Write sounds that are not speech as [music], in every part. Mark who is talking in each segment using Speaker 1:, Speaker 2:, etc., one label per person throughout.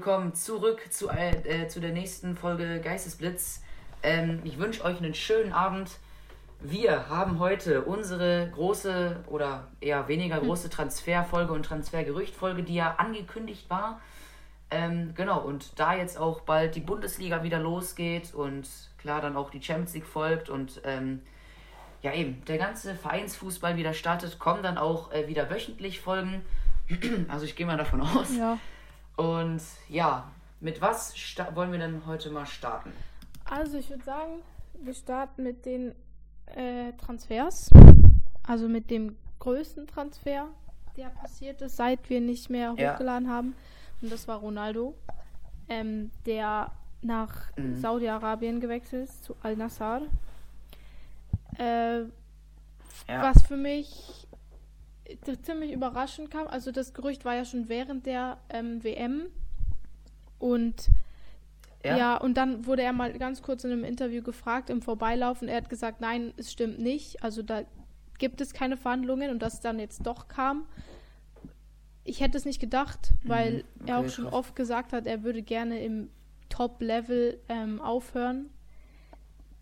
Speaker 1: willkommen zurück zu, äh, zu der nächsten Folge Geistesblitz. Ähm, ich wünsche euch einen schönen Abend. Wir haben heute unsere große oder eher weniger hm. große Transferfolge und Transfergerüchtfolge, die ja angekündigt war. Ähm, genau, und da jetzt auch bald die Bundesliga wieder losgeht und klar dann auch die Champions League folgt und ähm, ja eben der ganze Vereinsfußball wieder startet, kommen dann auch äh, wieder wöchentlich Folgen. [clears throat] also ich gehe mal davon aus. Ja. Und ja, mit was wollen wir denn heute mal starten?
Speaker 2: Also ich würde sagen, wir starten mit den äh, Transfers. Also mit dem größten Transfer, der passiert ist, seit wir nicht mehr hochgeladen ja. haben. Und das war Ronaldo, ähm, der nach mhm. Saudi-Arabien gewechselt ist, zu Al-Nassr. Äh, ja. Was für mich ziemlich überraschend kam. Also das Gerücht war ja schon während der ähm, WM. Und ja. ja. und dann wurde er mal ganz kurz in einem Interview gefragt im Vorbeilaufen. Er hat gesagt, nein, es stimmt nicht. Also da gibt es keine Verhandlungen und dass dann jetzt doch kam. Ich hätte es nicht gedacht, mhm. weil okay, er auch schon krass. oft gesagt hat, er würde gerne im Top-Level ähm, aufhören.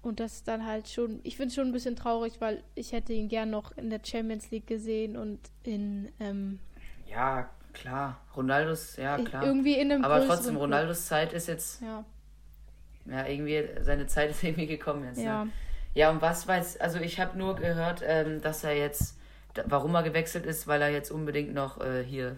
Speaker 2: Und das ist dann halt schon, ich finde es schon ein bisschen traurig, weil ich hätte ihn gern noch in der Champions League gesehen und in. Ähm,
Speaker 1: ja, klar. Ronaldos, ja, klar. Irgendwie in einem Aber trotzdem, Ronaldos Zeit ist jetzt. Ja. Ja, irgendwie, seine Zeit ist [laughs] irgendwie gekommen jetzt. Ja. Ne? Ja, und was weiß, also ich habe nur gehört, ähm, dass er jetzt, warum er gewechselt ist, weil er jetzt unbedingt noch äh, hier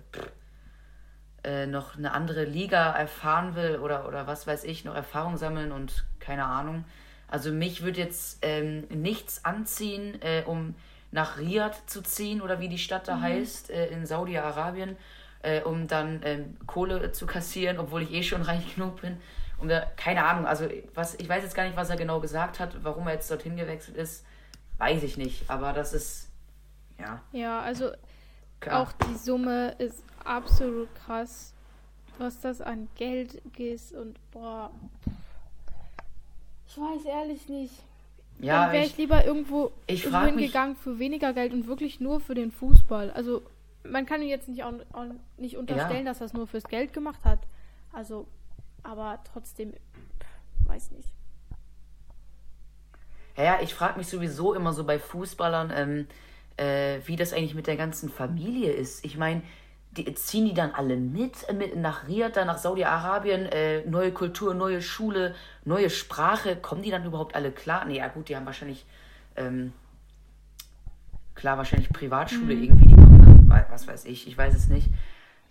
Speaker 1: äh, noch eine andere Liga erfahren will oder, oder was weiß ich, noch Erfahrung sammeln und keine Ahnung. Also mich würde jetzt ähm, nichts anziehen, äh, um nach Riyadh zu ziehen oder wie die Stadt da mhm. heißt, äh, in Saudi-Arabien, äh, um dann ähm, Kohle zu kassieren, obwohl ich eh schon [laughs] reich genug bin. Um da, keine Ahnung, also was, ich weiß jetzt gar nicht, was er genau gesagt hat, warum er jetzt dorthin gewechselt ist, weiß ich nicht, aber das ist, ja.
Speaker 2: Ja, also Klar. auch die Summe ist absolut krass, was das an Geld ist und boah. Ich weiß ehrlich nicht. Ja, Dann wäre ich, ich, lieber irgendwo, ich irgendwo hingegangen für weniger Geld und wirklich nur für den Fußball. Also man kann ihm jetzt nicht, auch, auch nicht unterstellen, ja. dass er es nur fürs Geld gemacht hat. Also, aber trotzdem, weiß nicht.
Speaker 1: Ja, ich frage mich sowieso immer so bei Fußballern, ähm, äh, wie das eigentlich mit der ganzen Familie ist. Ich meine, die, ziehen die dann alle mit, mit nach Riyadh, dann nach Saudi-Arabien, äh, neue Kultur, neue Schule, neue Sprache, kommen die dann überhaupt alle klar? Nee, ja gut, die haben wahrscheinlich, ähm, klar, wahrscheinlich Privatschule mhm. irgendwie, die kommen dann, was weiß ich, ich weiß es nicht.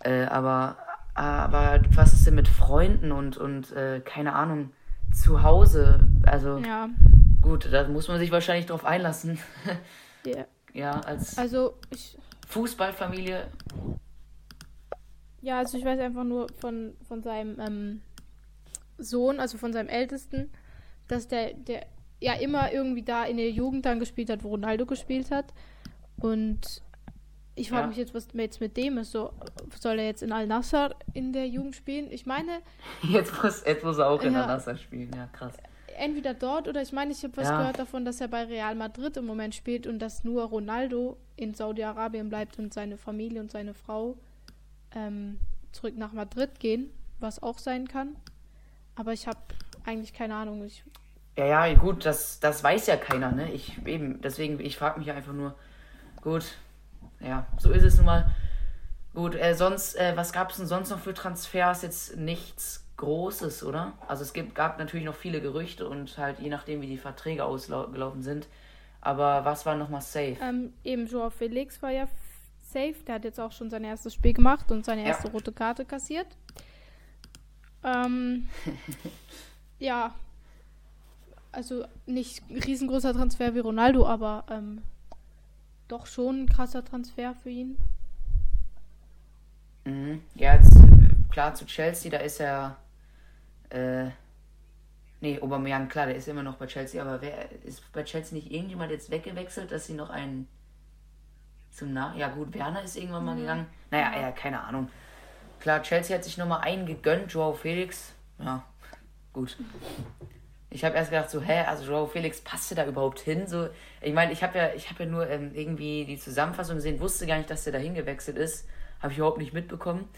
Speaker 1: Äh, aber, aber was ist denn mit Freunden und, und äh, keine Ahnung, zu Hause? Also, ja. gut, da muss man sich wahrscheinlich drauf einlassen. [laughs] ja. ja, als
Speaker 2: also ich,
Speaker 1: Fußballfamilie
Speaker 2: ja, also ich weiß einfach nur von, von seinem ähm, Sohn, also von seinem Ältesten, dass der, der ja immer irgendwie da in der Jugend dann gespielt hat, wo Ronaldo gespielt hat. Und ich frage ja. mich jetzt, was jetzt mit dem ist. So, soll er jetzt in Al-Nassr in der Jugend spielen? Ich meine. [laughs]
Speaker 1: Jetzt muss, jetzt muss er auch in ja, Al-Nassr spielen, ja, krass.
Speaker 2: Entweder dort oder ich meine, ich habe was ja. gehört davon, dass er bei Real Madrid im Moment spielt und dass nur Ronaldo in Saudi-Arabien bleibt und seine Familie und seine Frau ähm, zurück nach Madrid gehen, was auch sein kann. Aber ich habe eigentlich keine Ahnung. Ich
Speaker 1: ja, ja, gut, das, das weiß ja keiner, ne? Ich eben, deswegen, ich frage mich einfach nur, gut, ja, so ist es nun mal. Gut, äh, sonst, äh, was gab es denn sonst noch für Transfers? Jetzt nichts Großes, oder? Also es gibt, gab natürlich noch viele Gerüchte und halt je nachdem, wie die Verträge ausgelaufen sind. Aber was war nochmal safe?
Speaker 2: Ähm, eben Joao Felix war ja safe. Der hat jetzt auch schon sein erstes Spiel gemacht und seine erste ja. rote Karte kassiert. Ähm, [laughs] ja. Also nicht riesengroßer Transfer wie Ronaldo, aber ähm, doch schon ein krasser Transfer für ihn.
Speaker 1: Mhm. Ja, jetzt klar zu Chelsea, da ist er. Äh, nee, Aubameyang, klar, der ist immer noch bei Chelsea, aber wer ist bei Chelsea nicht irgendjemand jetzt weggewechselt, dass sie noch einen zum Nach. Ja, gut, Werner ist irgendwann mal mhm. gegangen. Naja, ja, keine Ahnung. Klar, Chelsea hat sich nochmal einen gegönnt, Joao Felix. Ja, gut. Ich habe erst gedacht, so, hä, also Joao Felix passte da überhaupt hin? So, ich meine, ich habe ja, ich ja nur ähm, irgendwie die Zusammenfassung gesehen, wusste gar nicht, dass der da hingewechselt ist. Habe ich überhaupt nicht mitbekommen.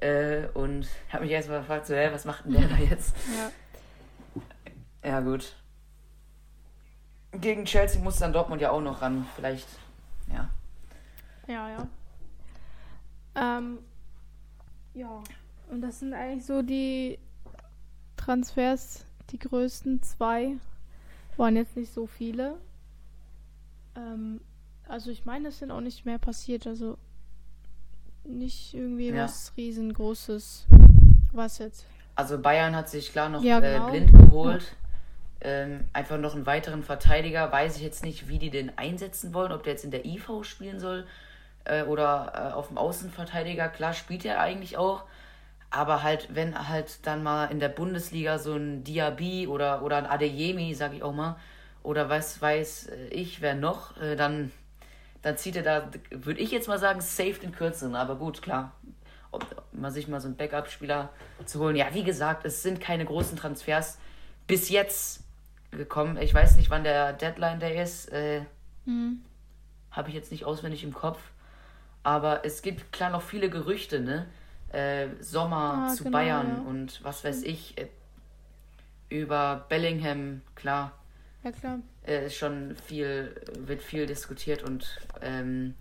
Speaker 1: Äh, und habe mich erstmal gefragt, so, hä, was macht denn der da jetzt? Ja. Ja, gut. Gegen Chelsea muss dann Dortmund ja auch noch ran. Vielleicht, ja.
Speaker 2: Ja, ja. Ähm, ja. Und das sind eigentlich so die Transfers, die größten zwei. Waren jetzt nicht so viele. Ähm, also ich meine, es sind auch nicht mehr passiert. Also nicht irgendwie ja. was riesengroßes. Was jetzt?
Speaker 1: Also Bayern hat sich klar noch ja, genau. äh, blind geholt. Ja. Ähm, einfach noch einen weiteren Verteidiger. Weiß ich jetzt nicht, wie die den einsetzen wollen, ob der jetzt in der IV spielen soll äh, oder äh, auf dem Außenverteidiger. Klar spielt er eigentlich auch. Aber halt, wenn halt dann mal in der Bundesliga so ein Diaby oder, oder ein Adeyemi, sag ich auch mal, oder was weiß ich, wer noch, äh, dann, dann zieht er da, würde ich jetzt mal sagen, safe den kürzeren. Aber gut, klar, ob, man sich mal so einen Backup-Spieler zu holen. Ja, wie gesagt, es sind keine großen Transfers bis jetzt gekommen. Ich weiß nicht, wann der Deadline Day ist. Äh, mhm. Habe ich jetzt nicht auswendig im Kopf. Aber es gibt klar noch viele Gerüchte, ne? Äh, Sommer ah, zu genau, Bayern ja. und was weiß ich. Äh, über Bellingham, klar.
Speaker 2: Ja, klar.
Speaker 1: Äh, ist schon viel, wird viel diskutiert und ähm,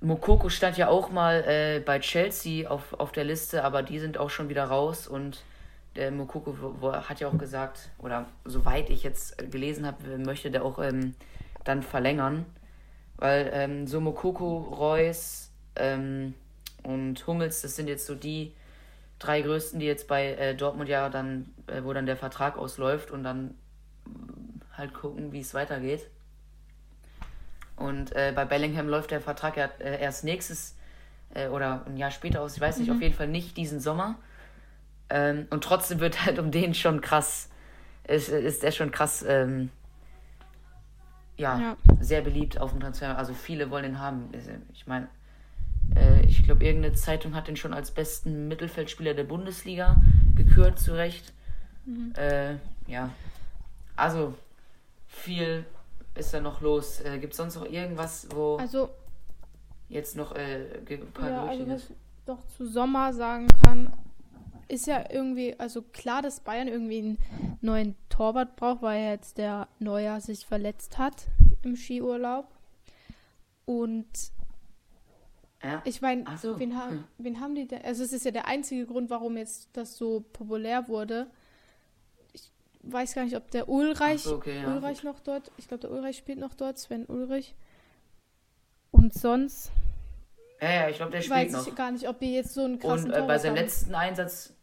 Speaker 1: Mokoko stand ja auch mal äh, bei Chelsea auf, auf der Liste, aber die sind auch schon wieder raus und der Mokoko hat ja auch gesagt, oder soweit ich jetzt gelesen habe, möchte der auch ähm, dann verlängern. Weil ähm, so Mokoko, Reus ähm, und Hummels, das sind jetzt so die drei größten, die jetzt bei äh, Dortmund ja dann, äh, wo dann der Vertrag ausläuft und dann halt gucken, wie es weitergeht. Und äh, bei Bellingham läuft der Vertrag ja äh, erst nächstes äh, oder ein Jahr später aus, ich weiß nicht, mhm. auf jeden Fall nicht diesen Sommer. Ähm, und trotzdem wird halt um den schon krass, ist, ist der schon krass, ähm, ja, ja, sehr beliebt auf dem Transfer. Also viele wollen ihn haben. Ich meine, äh, ich glaube, irgendeine Zeitung hat ihn schon als besten Mittelfeldspieler der Bundesliga gekürt, zu Recht. Mhm. Äh, ja. Also, viel ist da noch los. Äh, Gibt es sonst noch irgendwas, wo
Speaker 2: also,
Speaker 1: jetzt noch äh, ein
Speaker 2: paar ja, also was ich doch zu Sommer sagen kann, ist ja irgendwie, also klar, dass Bayern irgendwie einen neuen Torwart braucht, weil jetzt der Neuer sich verletzt hat im Skiurlaub. Und ja. ich meine, so. wen, ha hm. wen haben die denn? Also es ist ja der einzige Grund, warum jetzt das so populär wurde. Ich weiß gar nicht, ob der Ulreich, so, okay, ja, Ulreich noch dort, ich glaube, der Ulreich spielt noch dort, Sven Ulrich. Und sonst.
Speaker 1: Ja, ja, ich glaube, der spielt weiß noch.
Speaker 2: Weiß ich gar nicht, ob die jetzt so einen krassen
Speaker 1: Und äh, bei seinem letzten Einsatz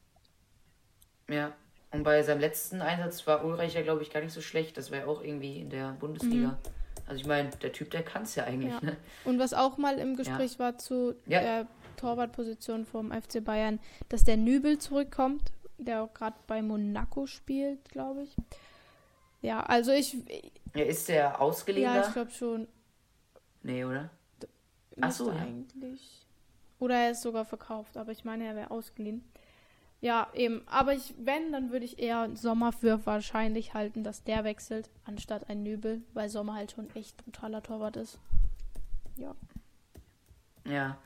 Speaker 1: ja. Und bei seinem letzten Einsatz war Ulreich ja, glaube ich, gar nicht so schlecht. Das war ja auch irgendwie in der Bundesliga. Mhm. Also ich meine, der Typ, der kann es ja eigentlich. Ja. Ne?
Speaker 2: Und was auch mal im Gespräch ja. war zu ja. der Torwartposition vom FC Bayern, dass der Nübel zurückkommt, der auch gerade bei Monaco spielt, glaube ich. Ja, also ich.
Speaker 1: Ja, ist der ausgeliehen?
Speaker 2: Ja, ich glaube schon.
Speaker 1: Nee, oder?
Speaker 2: Achso, ja. eigentlich. Oder er ist sogar verkauft, aber ich meine, er wäre ausgeliehen. Ja, eben. Aber ich, wenn, dann würde ich eher Sommer für wahrscheinlich halten, dass der wechselt, anstatt ein Nübel, weil Sommer halt schon echt brutaler Torwart ist. Ja.
Speaker 1: Ja.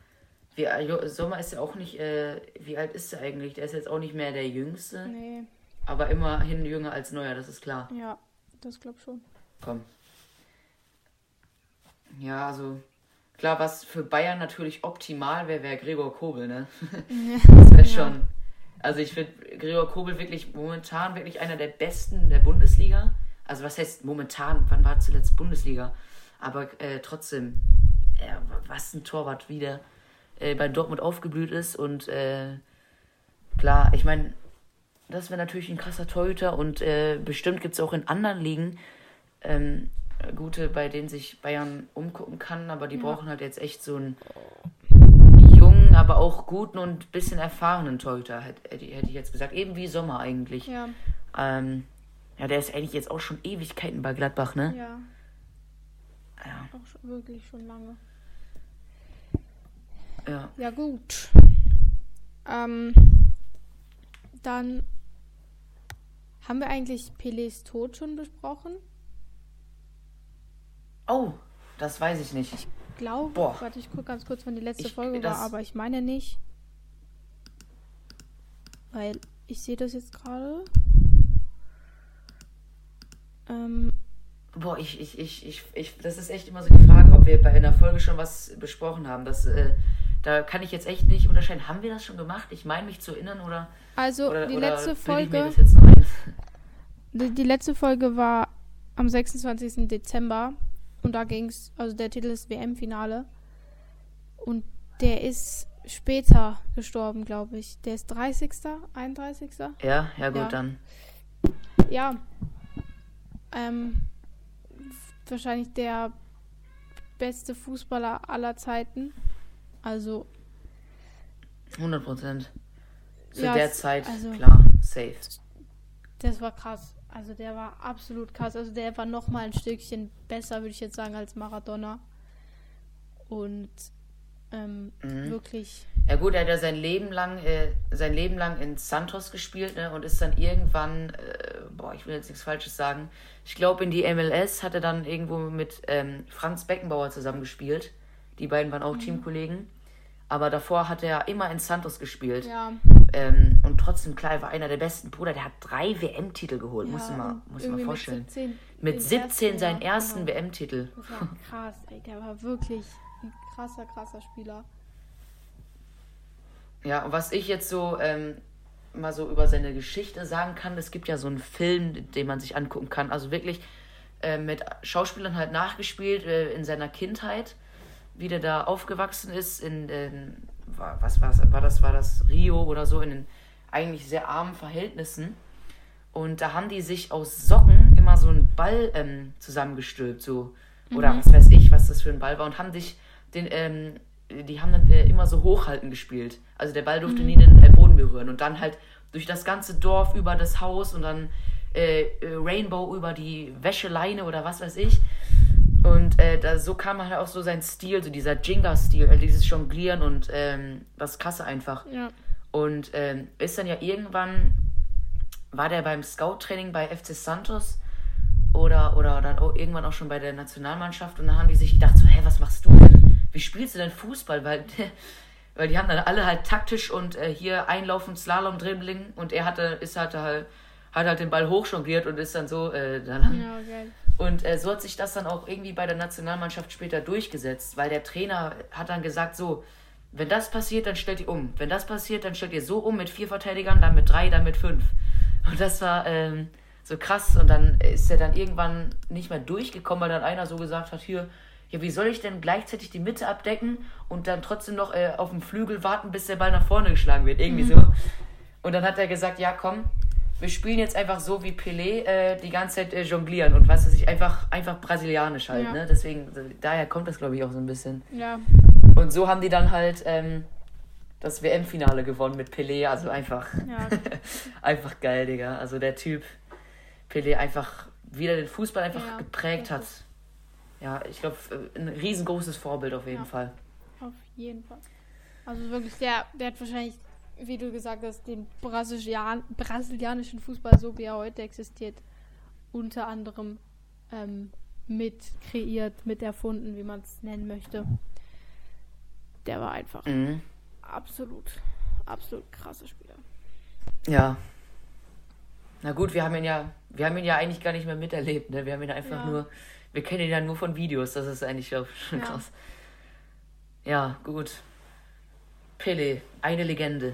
Speaker 1: Wie, äh, Sommer ist ja auch nicht, äh, wie alt ist er eigentlich? Der ist jetzt auch nicht mehr der Jüngste.
Speaker 2: Nee.
Speaker 1: Aber immerhin jünger als Neuer, das ist klar.
Speaker 2: Ja, das glaub schon.
Speaker 1: Komm. Ja, also klar, was für Bayern natürlich optimal wäre, wäre Gregor Kobel, ne? [laughs] Ja. das wäre schon. Also ich finde Gregor Kobel wirklich momentan wirklich einer der besten der Bundesliga. Also was heißt momentan, wann war zuletzt Bundesliga? Aber äh, trotzdem, äh, was ein Torwart wieder äh, bei Dortmund aufgeblüht ist. Und äh, klar, ich meine, das wäre natürlich ein krasser Torhüter und äh, bestimmt gibt es auch in anderen Ligen ähm, gute, bei denen sich Bayern umgucken kann, aber die ja. brauchen halt jetzt echt so ein aber auch guten und bisschen erfahrenen Torhüter, hätte, hätte ich jetzt gesagt. Eben wie Sommer eigentlich.
Speaker 2: Ja.
Speaker 1: Ähm, ja, der ist eigentlich jetzt auch schon Ewigkeiten bei Gladbach, ne?
Speaker 2: Ja.
Speaker 1: Ja.
Speaker 2: Auch schon, wirklich schon lange.
Speaker 1: Ja.
Speaker 2: Ja, gut. Ähm, dann haben wir eigentlich Pelés Tod schon besprochen?
Speaker 1: Oh, das weiß ich nicht.
Speaker 2: Ich glaube, Boah. warte, ich gucke ganz kurz, wann die letzte ich, Folge war, aber ich meine nicht. weil ich sehe das jetzt gerade. Ähm,
Speaker 1: Boah, ich, ich, ich, ich, ich, das ist echt immer so die Frage, ob wir bei einer Folge schon was besprochen haben. Das, äh, da kann ich jetzt echt nicht unterscheiden. Haben wir das schon gemacht? Ich meine mich zu erinnern oder.
Speaker 2: Also
Speaker 1: oder,
Speaker 2: die letzte Folge. Die, die, letzte Folge war am 26. Dezember und da ging es, also der Titel ist WM-Finale. Und der ist später gestorben, glaube ich. Der ist 30. 31.
Speaker 1: Ja, ja gut, ja. dann.
Speaker 2: Ja. Ähm, wahrscheinlich der beste Fußballer aller Zeiten. Also.
Speaker 1: 100 Prozent. Zu ja, der Zeit, also, klar, safe.
Speaker 2: Das war krass. Also der war absolut krass. Also der war noch mal ein Stückchen besser, würde ich jetzt sagen, als Maradona. Und ähm, mhm. wirklich.
Speaker 1: Ja gut, er hat ja sein Leben lang, äh, sein Leben lang in Santos gespielt ne, und ist dann irgendwann, äh, boah, ich will jetzt nichts Falsches sagen, ich glaube in die MLS hat er dann irgendwo mit ähm, Franz Beckenbauer zusammengespielt. Die beiden waren auch mhm. Teamkollegen. Aber davor hat er immer in Santos gespielt.
Speaker 2: Ja.
Speaker 1: Ähm, und trotzdem, klar, er war einer der besten. Bruder, der hat drei WM-Titel geholt. Ja, muss man muss mal vorstellen. Mit 17, mit 17 seinen ersten genau. WM-Titel.
Speaker 2: Das war [laughs] krass, ey. Der war wirklich ein krasser, krasser Spieler.
Speaker 1: Ja, und was ich jetzt so ähm, mal so über seine Geschichte sagen kann, es gibt ja so einen Film, den man sich angucken kann. Also wirklich äh, mit Schauspielern halt nachgespielt äh, in seiner Kindheit, wie der da aufgewachsen ist in, in was war, war das war das Rio oder so in den eigentlich sehr armen Verhältnissen. Und da haben die sich aus Socken immer so einen Ball ähm, zusammengestülpt, so oder mhm. was weiß ich, was das für ein Ball war und haben sich den ähm, die haben dann äh, immer so hochhalten gespielt. Also der Ball durfte mhm. nie den äh, Boden berühren. Und dann halt durch das ganze Dorf über das Haus und dann äh, äh Rainbow über die Wäscheleine oder was weiß ich. Und äh, da, so kam halt auch so sein Stil, so dieser Jenga-Stil, äh, dieses Jonglieren und ähm, das Krasse einfach.
Speaker 2: Ja.
Speaker 1: Und ähm, ist dann ja irgendwann, war der beim Scout-Training bei FC Santos oder, oder dann auch irgendwann auch schon bei der Nationalmannschaft und dann haben die sich gedacht, so, hä, was machst du denn? wie spielst du denn Fußball? Weil, [laughs] weil die haben dann alle halt taktisch und äh, hier einlaufen, Slalom, Dribbling und er hatte, ist halt, halt, hat halt den Ball hochjongliert und ist dann so äh, da lang. Ja, okay. Und äh, so hat sich das dann auch irgendwie bei der Nationalmannschaft später durchgesetzt, weil der Trainer hat dann gesagt, so, wenn das passiert, dann stellt ihr um. Wenn das passiert, dann stellt ihr so um mit vier Verteidigern, dann mit drei, dann mit fünf. Und das war ähm, so krass. Und dann ist er dann irgendwann nicht mehr durchgekommen, weil dann einer so gesagt hat, hier, ja, wie soll ich denn gleichzeitig die Mitte abdecken und dann trotzdem noch äh, auf dem Flügel warten, bis der Ball nach vorne geschlagen wird? Irgendwie mhm. so. Und dann hat er gesagt, ja, komm, wir spielen jetzt einfach so wie Pelé äh, die ganze Zeit äh, jonglieren und was weiß ich, einfach, einfach brasilianisch halt, ja. ne? Deswegen, daher kommt das, glaube ich, auch so ein bisschen.
Speaker 2: Ja.
Speaker 1: Und so haben die dann halt ähm, das WM-Finale gewonnen mit Pelé, also einfach, ja. [laughs] einfach geil, Digga. Also der Typ, Pelé einfach wieder den Fußball einfach ja. geprägt hat ja, ich glaube, äh, ein riesengroßes Vorbild auf jeden Fall.
Speaker 2: Auf jeden Fall. Also wirklich, der, der hat wahrscheinlich, wie du gesagt hast, den Brasilian brasilianischen Fußball, so wie er heute existiert, unter anderem ähm, mit kreiert, mit erfunden, wie man es nennen möchte. Der war einfach mhm. absolut, absolut krasser Spieler.
Speaker 1: Ja. Na gut, wir haben ihn ja, wir haben ihn ja eigentlich gar nicht mehr miterlebt, ne? Wir haben ihn einfach ja. nur wir kennen ihn ja nur von Videos, das ist eigentlich schon ja. krass. Ja, gut. Pele, eine Legende.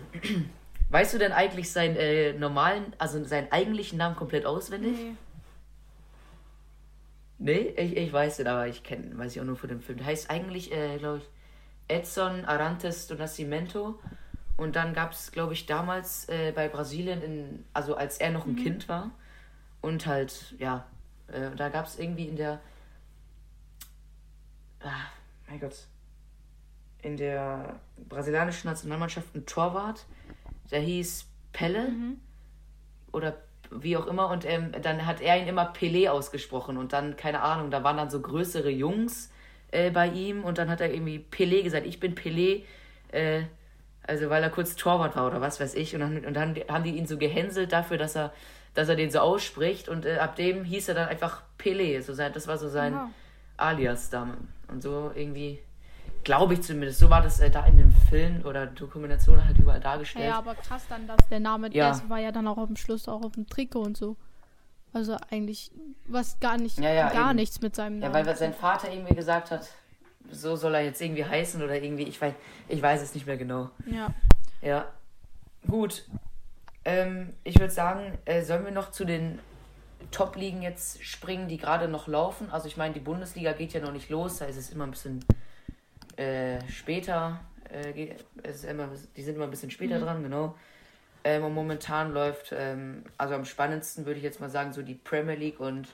Speaker 1: Weißt du denn eigentlich seinen äh, normalen, also seinen eigentlichen Namen komplett auswendig? Nee. Nee, ich, ich weiß es, aber ich kenne, weiß ich auch nur von dem Film. Der heißt eigentlich, äh, glaube ich, Edson Arantes do Nascimento. Und dann gab es, glaube ich, damals äh, bei Brasilien, in, also als er noch ein mhm. Kind war. Und halt, ja, äh, da gab es irgendwie in der. Ah, mein Gott. In der brasilianischen Nationalmannschaft ein Torwart, der hieß Pelle. Mhm. Oder wie auch immer. Und ähm, dann hat er ihn immer Pelé ausgesprochen. Und dann, keine Ahnung, da waren dann so größere Jungs äh, bei ihm. Und dann hat er irgendwie Pelé gesagt: Ich bin Pelé. Äh, also, weil er kurz Torwart war oder was weiß ich. Und dann, und dann haben die ihn so gehänselt dafür, dass er dass er den so ausspricht und äh, ab dem hieß er dann einfach Pelé. So sein, das war so sein Aha. Alias da. Und so irgendwie Glaube ich zumindest. So war das äh, da in dem Film oder Dokumentation halt überall dargestellt.
Speaker 2: Ja, aber krass dann, dass der Name, ja. das war ja dann auch am Schluss auch auf dem Trikot und so. Also eigentlich was gar nicht, ja, ja, gar eben. nichts mit seinem
Speaker 1: Namen. Ja, weil sein Vater irgendwie gesagt hat, so soll er jetzt irgendwie heißen oder irgendwie, ich weiß, ich weiß es nicht mehr genau. Ja. Ja. Gut. Ähm, ich würde sagen, äh, sollen wir noch zu den Top-Ligen jetzt springen, die gerade noch laufen? Also ich meine, die Bundesliga geht ja noch nicht los, da ist es immer ein bisschen äh, später. Äh, immer, die sind immer ein bisschen später mhm. dran, genau. Ähm, und momentan läuft, ähm, also am spannendsten würde ich jetzt mal sagen, so die Premier League und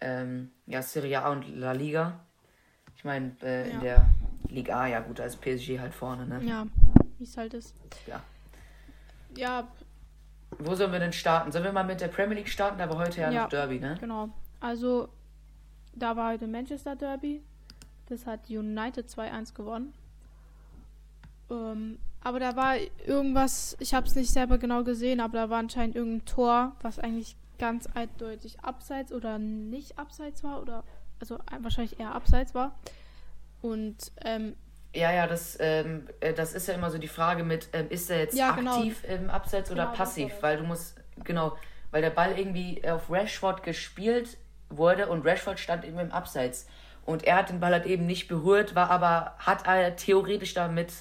Speaker 1: ähm, ja, Serie A und La Liga. Ich meine, äh, ja. in der Liga A, ja gut, da ist PSG halt vorne, ne?
Speaker 2: Ja, wie es halt ist.
Speaker 1: Ja. Ja. Wo sollen wir denn starten? Sollen wir mal mit der Premier League starten? Da war heute ja, ja noch Derby, ne?
Speaker 2: Genau. Also, da war heute Manchester Derby. Das hat United 2-1 gewonnen. Ähm, aber da war irgendwas, ich habe es nicht selber genau gesehen, aber da war anscheinend irgendein Tor, was eigentlich ganz eindeutig abseits oder nicht abseits war oder also wahrscheinlich eher abseits war. Und ähm,
Speaker 1: ja, ja, das, ähm, äh, das ist ja immer so die Frage mit, ähm, ist er jetzt ja, genau. aktiv im Abseits oder genau, passiv? Weil du musst, genau, weil der Ball irgendwie auf Rashford gespielt wurde und Rashford stand eben im Abseits. Und er hat den Ball halt eben nicht berührt, war aber, hat er theoretisch damit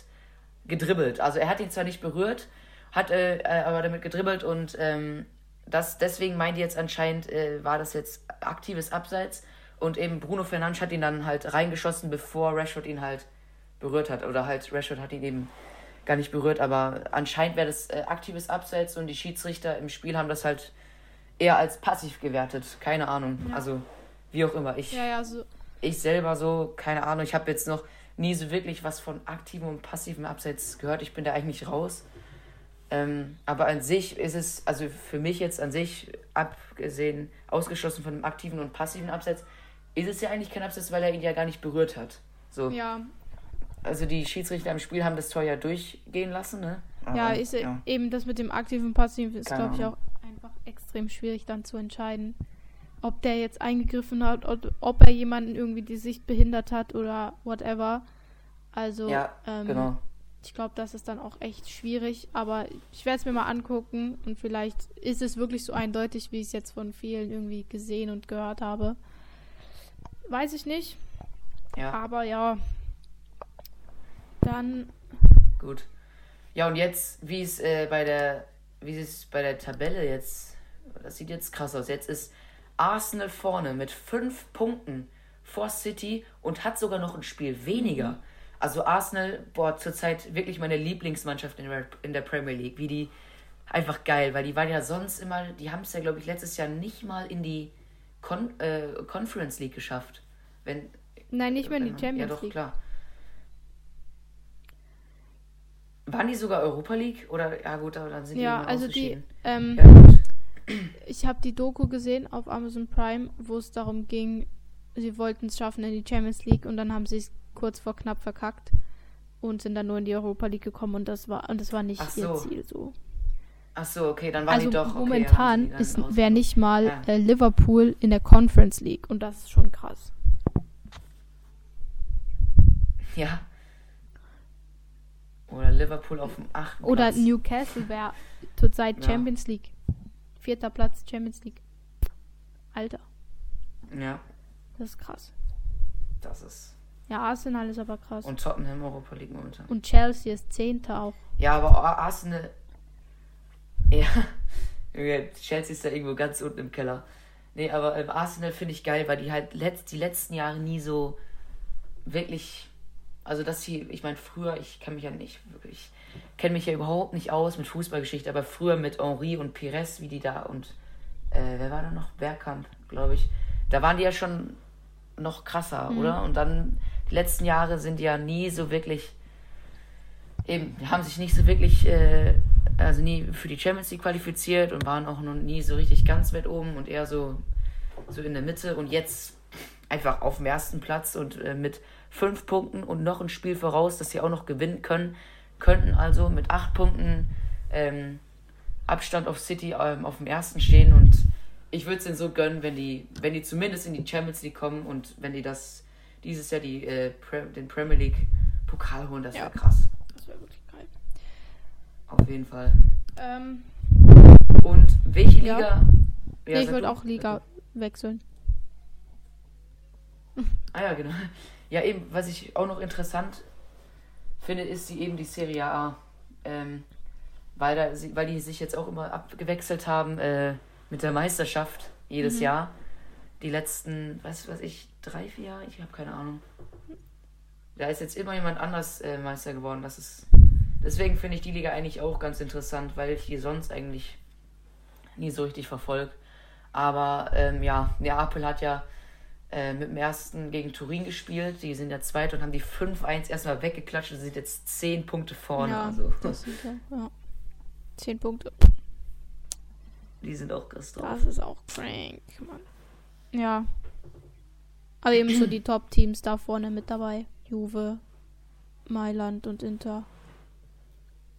Speaker 1: gedribbelt. Also er hat ihn zwar nicht berührt, hat äh, äh aber damit gedribbelt und ähm, das, deswegen meint ihr jetzt anscheinend, äh, war das jetzt aktives Abseits. Und eben Bruno Fernandes hat ihn dann halt reingeschossen, bevor Rashford ihn halt berührt hat. Oder halt Rashford hat ihn eben gar nicht berührt, aber anscheinend wäre das äh, aktives Abseits und die Schiedsrichter im Spiel haben das halt eher als passiv gewertet. Keine Ahnung. Ja. Also, wie auch immer. Ich,
Speaker 2: ja, ja, so.
Speaker 1: Ich selber so, keine Ahnung. Ich habe jetzt noch nie so wirklich was von aktivem und passivem Abseits gehört. Ich bin da eigentlich raus. Ähm, aber an sich ist es, also für mich jetzt an sich, abgesehen, ausgeschlossen von dem aktiven und passiven Abseits, ist es ja eigentlich kein Abseits, weil er ihn ja gar nicht berührt hat. So. Ja. Also die Schiedsrichter im Spiel haben das Tor ja durchgehen lassen, ne?
Speaker 2: Aber, ja, ist ja. eben das mit dem aktiven und passiven ist, glaube ich, auch einfach extrem schwierig dann zu entscheiden. Ob der jetzt eingegriffen hat, ob, ob er jemanden irgendwie die Sicht behindert hat oder whatever. Also, ja, ähm, genau. ich glaube, das ist dann auch echt schwierig. Aber ich werde es mir mal angucken und vielleicht ist es wirklich so eindeutig, wie ich es jetzt von vielen irgendwie gesehen und gehört habe. Weiß ich nicht. Ja. Aber ja. Dann.
Speaker 1: Gut. Ja, und jetzt, wie es äh, bei der, wie es bei der Tabelle jetzt, das sieht jetzt krass aus. Jetzt ist Arsenal vorne mit fünf Punkten vor City und hat sogar noch ein Spiel weniger. Mhm. Also Arsenal, boah, zurzeit wirklich meine Lieblingsmannschaft in der, in der Premier League. Wie die einfach geil, weil die waren ja sonst immer, die haben es ja, glaube ich, letztes Jahr nicht mal in die Con äh, Conference League geschafft. Wenn,
Speaker 2: Nein, nicht mehr in die Champions League. Ja, doch, League. klar.
Speaker 1: Waren die sogar Europa League? Oder, ja gut, aber dann sind
Speaker 2: ja,
Speaker 1: die
Speaker 2: also die, ähm, ja. Ich habe die Doku gesehen auf Amazon Prime, wo es darum ging, sie wollten es schaffen in die Champions League und dann haben sie es kurz vor knapp verkackt und sind dann nur in die Europa League gekommen und das war und das war nicht so. ihr Ziel so.
Speaker 1: Ach so, okay, dann waren also die doch.
Speaker 2: Okay, momentan ist wäre nicht mal ja. äh, Liverpool in der Conference League und das ist schon krass.
Speaker 1: Ja. Oder Liverpool auf dem 8.
Speaker 2: Oder Platz. Newcastle wäre zurzeit ja. Champions League. Vierter Platz Champions League. Alter.
Speaker 1: Ja.
Speaker 2: Das ist krass.
Speaker 1: Das ist.
Speaker 2: Ja, Arsenal ist aber krass.
Speaker 1: Und Tottenham Europa League momentan.
Speaker 2: Und Chelsea ist Zehnter auch.
Speaker 1: Ja, aber Arsenal. Ja. [laughs] Chelsea ist da irgendwo ganz unten im Keller. Nee, aber ähm, Arsenal finde ich geil, weil die halt letzt, die letzten Jahre nie so wirklich. Also, dass sie, ich meine, früher, ich kann mich ja nicht wirklich, kenne mich ja überhaupt nicht aus mit Fußballgeschichte, aber früher mit Henri und Pires, wie die da und, äh, wer war da noch? Bergkamp, glaube ich. Da waren die ja schon noch krasser, mhm. oder? Und dann, die letzten Jahre sind ja nie so wirklich, eben, haben sich nicht so wirklich, äh, also nie für die Champions League qualifiziert und waren auch noch nie so richtig ganz weit oben und eher so, so in der Mitte und jetzt einfach auf dem ersten Platz und äh, mit fünf Punkten und noch ein Spiel voraus, das sie auch noch gewinnen können, könnten also mit acht Punkten ähm, Abstand auf City ähm, auf dem ersten stehen und ich würde es denen so gönnen, wenn die, wenn die zumindest in die Champions League kommen und wenn die das dieses Jahr die, äh, Pre den Premier League Pokal holen. Das wäre ja. krass. Das wäre wirklich geil. Auf jeden Fall. Ähm, Und welche Liga? Ja.
Speaker 2: Ja, ich würde auch Liga wechseln. [laughs]
Speaker 1: Ah ja, genau. Ja, eben, was ich auch noch interessant finde, ist die, eben die Serie A. Ähm, weil, da, weil die sich jetzt auch immer abgewechselt haben äh, mit der Meisterschaft jedes mhm. Jahr. Die letzten, was weiß ich, drei, vier Jahre? Ich habe keine Ahnung. Da ist jetzt immer jemand anders äh, Meister geworden. Das ist. Deswegen finde ich die Liga eigentlich auch ganz interessant, weil ich die sonst eigentlich nie so richtig verfolge. Aber ähm, ja, Neapel hat ja äh, mit dem ersten gegen Turin gespielt. Die sind ja zweit und haben die 5-1 erstmal weggeklatscht und sind jetzt 10 Punkte vorne. Ja, also. das sind ja,
Speaker 2: ja. 10 Punkte.
Speaker 1: Die sind auch krass
Speaker 2: drauf. Das ist auch crank, Mann. Ja. Aber eben so die [clears throat] Top-Teams da vorne mit dabei. Juve, Mailand und Inter.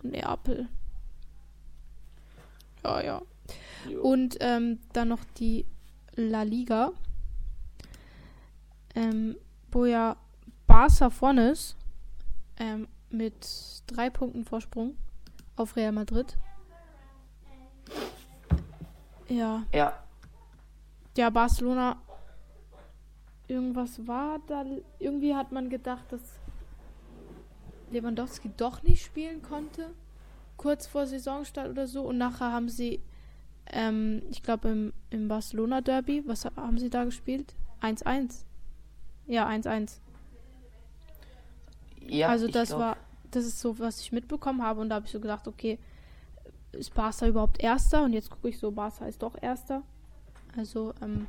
Speaker 2: Und Neapel. Ja, ja. Jo. Und ähm, dann noch die La Liga. Ähm, wo ja Barca vorne ist. Ähm, mit drei Punkten Vorsprung auf Real Madrid. Ja.
Speaker 1: Ja.
Speaker 2: Ja, Barcelona. Irgendwas war da. Irgendwie hat man gedacht, dass Lewandowski doch nicht spielen konnte. Kurz vor Saisonstart oder so. Und nachher haben sie ähm, ich glaube im, im Barcelona Derby, was haben sie da gespielt? 1-1. Ja, 1-1. Ja, also das war, das ist so, was ich mitbekommen habe und da habe ich so gedacht, okay, ist Barca überhaupt Erster? Und jetzt gucke ich so, Barca ist doch Erster. Also, ähm,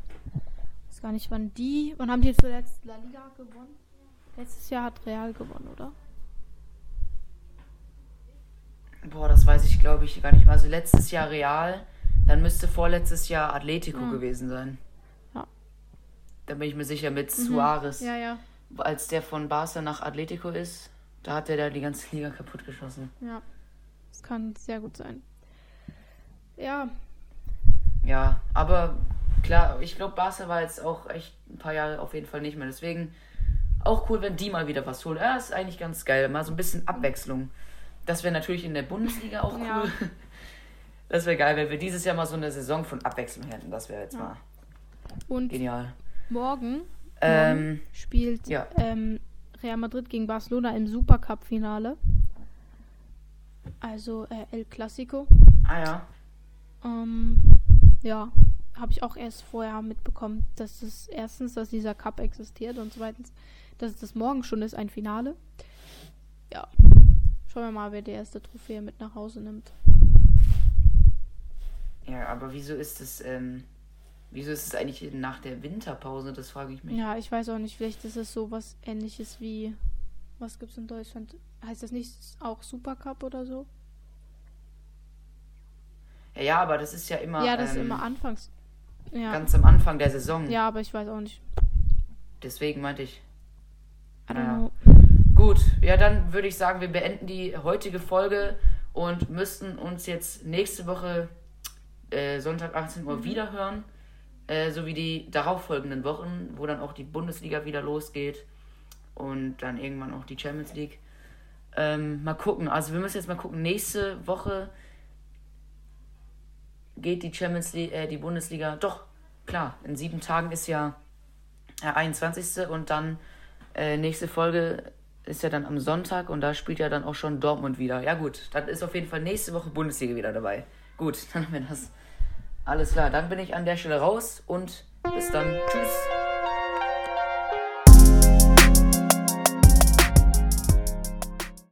Speaker 2: weiß gar nicht, wann die, wann haben die zuletzt La Liga gewonnen? Letztes Jahr hat Real gewonnen, oder?
Speaker 1: Boah, das weiß ich, glaube ich, gar nicht mal. Also letztes Jahr Real, dann müsste vorletztes Jahr Atletico ja. gewesen sein. Da bin ich mir sicher mit mhm. Suarez.
Speaker 2: Ja, ja.
Speaker 1: Als der von Barca nach Atletico ist, da hat er da die ganze Liga kaputt geschossen.
Speaker 2: Ja. Das kann sehr gut sein. Ja.
Speaker 1: Ja, aber klar, ich glaube, Barca war jetzt auch echt ein paar Jahre auf jeden Fall nicht mehr. Deswegen auch cool, wenn die mal wieder was holen. Ja, ist eigentlich ganz geil. Mal so ein bisschen Abwechslung. Das wäre natürlich in der Bundesliga auch cool. Ja. Das wäre geil, wenn wir dieses Jahr mal so eine Saison von Abwechslung hätten. Das wäre jetzt ja. mal
Speaker 2: Und
Speaker 1: genial.
Speaker 2: Morgen, ähm, spielt ja. ähm, Real Madrid gegen Barcelona im Supercup-Finale. Also äh, El Clasico.
Speaker 1: Ah ja.
Speaker 2: Ähm, ja, habe ich auch erst vorher mitbekommen, dass es erstens, dass dieser Cup existiert und zweitens, dass es das morgen schon ist, ein Finale. Ja. Schauen wir mal, wer die erste Trophäe mit nach Hause nimmt.
Speaker 1: Ja, aber wieso ist es, ähm, wieso ist es eigentlich nach der Winterpause? Das frage ich mich.
Speaker 2: Ja, ich weiß auch nicht. Vielleicht ist es so was ähnliches wie, was gibt es in Deutschland? Heißt das nicht auch Supercup oder so?
Speaker 1: Ja, ja, aber das ist ja immer.
Speaker 2: Ja, das ähm, ist immer anfangs.
Speaker 1: Ja. Ganz am Anfang der Saison.
Speaker 2: Ja, aber ich weiß auch nicht.
Speaker 1: Deswegen meinte ich. Naja. Gut, ja, dann würde ich sagen, wir beenden die heutige Folge und müssten uns jetzt nächste Woche äh, Sonntag 18 Uhr mhm. wieder hören. Äh, sowie die darauffolgenden Wochen, wo dann auch die Bundesliga wieder losgeht. Und dann irgendwann auch die Champions League. Ähm, mal gucken. Also wir müssen jetzt mal gucken. Nächste Woche geht die Champions League, äh, die Bundesliga. Doch, klar. In sieben Tagen ist ja der 21. Und dann äh, nächste Folge ist ja dann am Sonntag und da spielt ja dann auch schon Dortmund wieder. Ja gut, dann ist auf jeden Fall nächste Woche Bundesliga wieder dabei. Gut, [laughs] dann haben wir das. Alles klar, dann bin ich an der Stelle raus und bis dann. Tschüss.